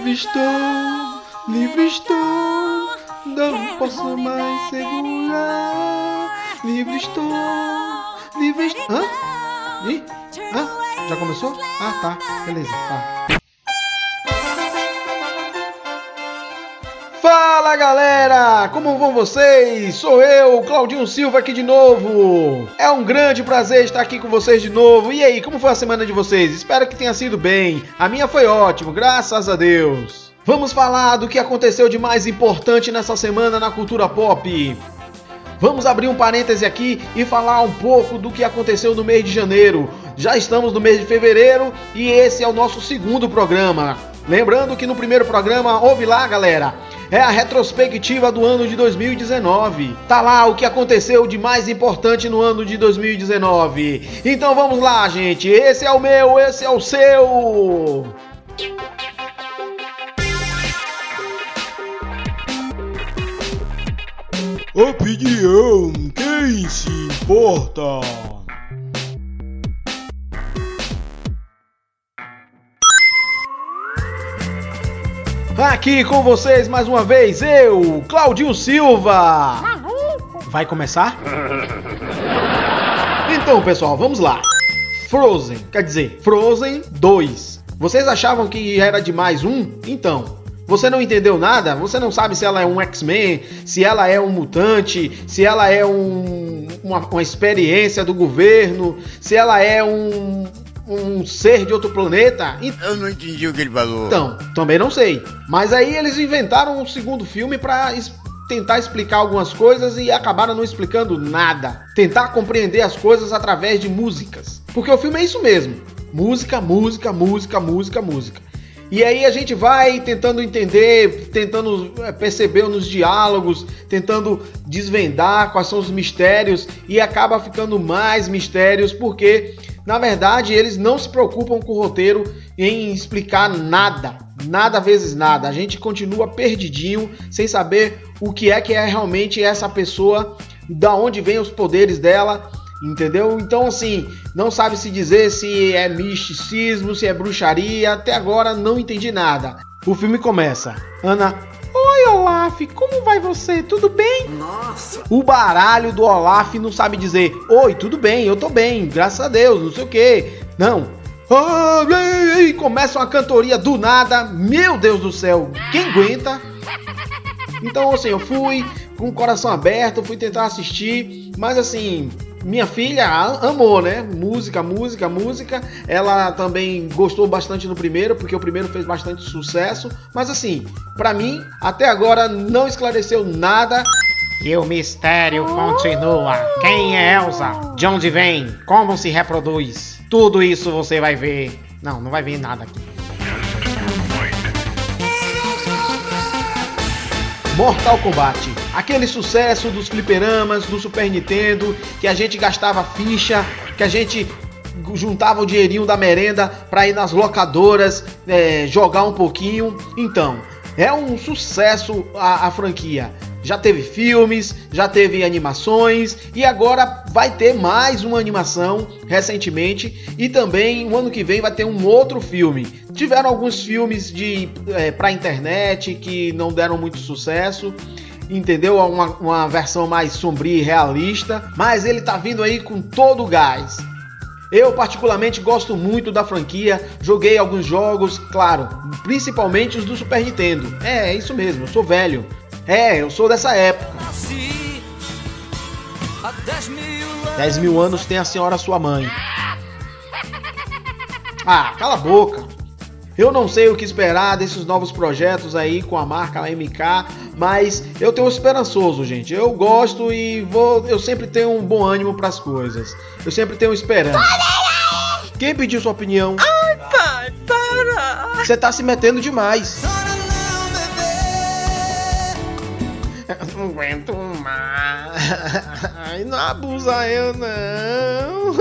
Livre estou, livre estou, não posso mais segurar. Livre estou, livre estou. Hã? Ih? Hã? Já começou? Ah, tá. Beleza, tá. Fala galera, como vão vocês? Sou eu, Claudinho Silva aqui de novo. É um grande prazer estar aqui com vocês de novo. E aí, como foi a semana de vocês? Espero que tenha sido bem. A minha foi ótimo, graças a Deus. Vamos falar do que aconteceu de mais importante nessa semana na cultura pop. Vamos abrir um parêntese aqui e falar um pouco do que aconteceu no mês de janeiro. Já estamos no mês de fevereiro e esse é o nosso segundo programa. Lembrando que no primeiro programa, ouve lá, galera, é a retrospectiva do ano de 2019. Tá lá o que aconteceu de mais importante no ano de 2019. Então vamos lá, gente. Esse é o meu, esse é o seu. Opinião, quem se importa? Aqui com vocês mais uma vez, eu, Claudinho Silva. Vai começar? Então, pessoal, vamos lá. Frozen, quer dizer, Frozen 2. Vocês achavam que era de mais um? Então, você não entendeu nada? Você não sabe se ela é um X-Men, se ela é um mutante, se ela é um, uma, uma experiência do governo, se ela é um, um ser de outro planeta? Eu não entendi o que ele falou. Então, também não sei. Mas aí eles inventaram um segundo filme para tentar explicar algumas coisas e acabaram não explicando nada. Tentar compreender as coisas através de músicas. Porque o filme é isso mesmo. Música, música, música, música, música. E aí a gente vai tentando entender, tentando é, perceber nos diálogos, tentando desvendar quais são os mistérios e acaba ficando mais mistérios porque na verdade, eles não se preocupam com o roteiro em explicar nada, nada vezes nada. A gente continua perdidinho, sem saber o que é que é realmente essa pessoa, da onde vêm os poderes dela, entendeu? Então, assim, não sabe se dizer se é misticismo, se é bruxaria. Até agora não entendi nada. O filme começa. Ana Olaf, como vai você? Tudo bem? Nossa! O baralho do Olaf não sabe dizer: Oi, tudo bem, eu tô bem, graças a Deus, não sei o que. Não. Ah, ei, começa uma cantoria do nada. Meu Deus do céu, quem aguenta? Então, assim, eu fui com o coração aberto, fui tentar assistir, mas assim, minha filha amou, né? Música, música, música. Ela também gostou bastante no primeiro, porque o primeiro fez bastante sucesso. Mas assim, para mim, até agora não esclareceu nada. E o mistério continua. Quem é Elsa? De onde vem? Como se reproduz? Tudo isso você vai ver. Não, não vai ver nada aqui. Mortal Kombat. Aquele sucesso dos fliperamas, do Super Nintendo, que a gente gastava ficha, que a gente juntava o dinheirinho da merenda para ir nas locadoras é, jogar um pouquinho. Então, é um sucesso a, a franquia já teve filmes, já teve animações e agora vai ter mais uma animação recentemente e também o ano que vem vai ter um outro filme. Tiveram alguns filmes de é, para internet que não deram muito sucesso. Entendeu? Uma, uma versão mais sombria e realista. Mas ele tá vindo aí com todo o gás. Eu particularmente gosto muito da franquia, joguei alguns jogos, claro, principalmente os do Super Nintendo. É, é isso mesmo, eu sou velho. É, eu sou dessa época. 10 mil anos tem a senhora sua mãe. Ah, cala a boca. Eu não sei o que esperar desses novos projetos aí com a marca MK, mas eu tenho esperançoso, gente. Eu gosto e vou, eu sempre tenho um bom ânimo para as coisas. Eu sempre tenho esperança. Quem pediu sua opinião? Ai, pai, para! Você tá se metendo demais. Não aguento mais. Ai, não abusa eu, não.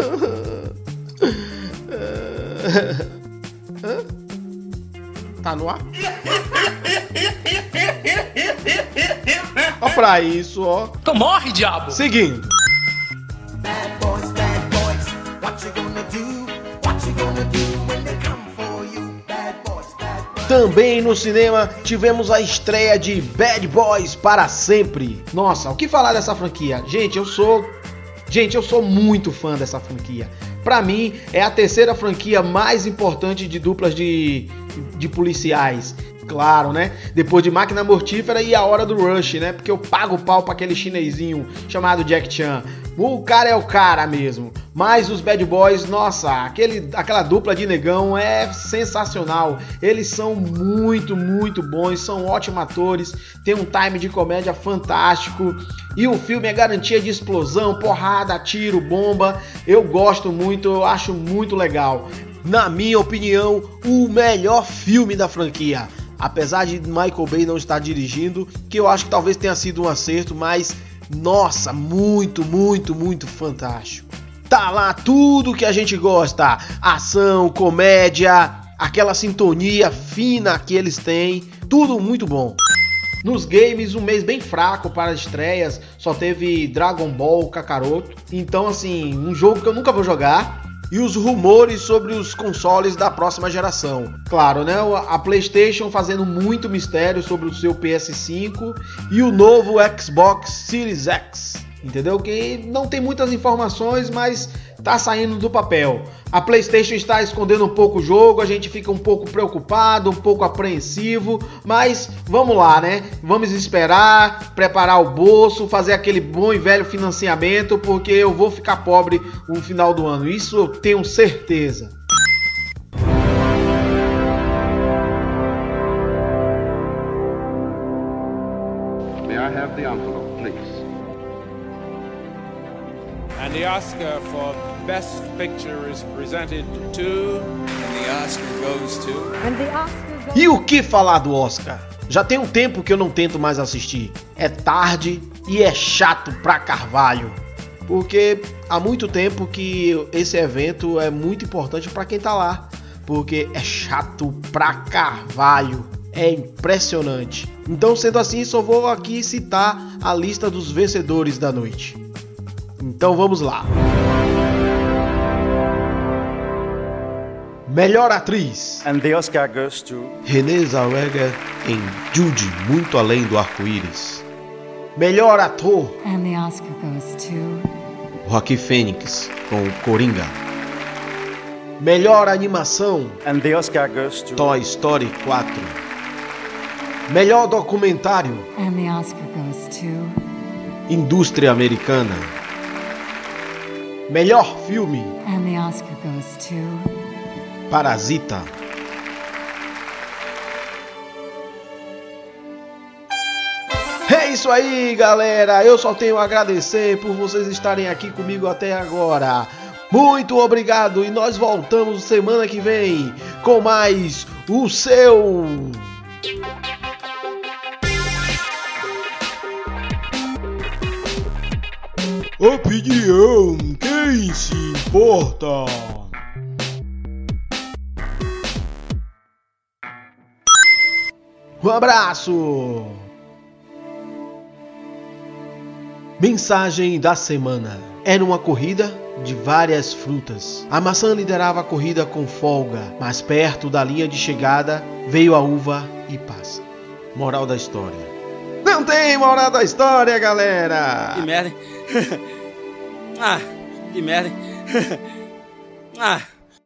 Tá no ar? Ó pra isso, ó. Então morre, diabo! Seguindo. Também no cinema tivemos a estreia de Bad Boys para sempre. Nossa, o que falar dessa franquia? Gente, eu sou Gente, eu sou muito fã dessa franquia. Para mim, é a terceira franquia mais importante de duplas de, de policiais. Claro, né? Depois de Máquina Mortífera e a Hora do Rush, né? Porque eu pago o pau pra aquele chinesinho chamado Jack Chan. O cara é o cara mesmo. Mas os Bad Boys, nossa, aquele, aquela dupla de negão é sensacional. Eles são muito, muito bons, são ótimos atores, tem um time de comédia fantástico. E o filme é garantia de explosão, porrada, tiro, bomba. Eu gosto muito, eu acho muito legal. Na minha opinião, o melhor filme da franquia apesar de Michael Bay não estar dirigindo, que eu acho que talvez tenha sido um acerto, mas nossa, muito, muito, muito fantástico. Tá lá tudo que a gente gosta: ação, comédia, aquela sintonia fina que eles têm, tudo muito bom. Nos games, um mês bem fraco para estreias, só teve Dragon Ball Kakaroto. Então, assim, um jogo que eu nunca vou jogar e os rumores sobre os consoles da próxima geração. Claro, né? A PlayStation fazendo muito mistério sobre o seu PS5 e o novo Xbox Series X entendeu? Que não tem muitas informações, mas tá saindo do papel. A PlayStation está escondendo um pouco o jogo, a gente fica um pouco preocupado, um pouco apreensivo, mas vamos lá, né? Vamos esperar, preparar o bolso, fazer aquele bom e velho financiamento, porque eu vou ficar pobre no final do ano. Isso eu tenho certeza. May I have the envelope, please? And the Oscar for Best Picture is presented to. And the Oscar goes to. And the Oscar goes E o que falar do Oscar? Já tem um tempo que eu não tento mais assistir. É tarde e é chato pra carvalho. Porque há muito tempo que esse evento é muito importante pra quem tá lá. Porque é chato pra carvalho. É impressionante. Então, sendo assim, só vou aqui citar a lista dos vencedores da noite. Então vamos lá. Melhor atriz. And the Oscar goes to. Renée Zellweger em Jude, Muito Além do Arco-Íris. Melhor ator, And the Oscar goes to. Joaquim Fênix com Coringa. Melhor animação, And the Oscar goes to. Toy Story 4. Melhor documentário, And the Oscar goes to. Indústria Americana. Melhor filme, And the Oscar goes to. Parasita. É isso aí, galera. Eu só tenho a agradecer por vocês estarem aqui comigo até agora. Muito obrigado e nós voltamos semana que vem com mais o seu Opinião, quem se importa? Um abraço! Mensagem da semana. Era uma corrida de várias frutas. A maçã liderava a corrida com folga, mas perto da linha de chegada veio a uva e passa. Moral da história. Não tem moral da história, galera! Que merda, hein? ah, que merda, hein? ah.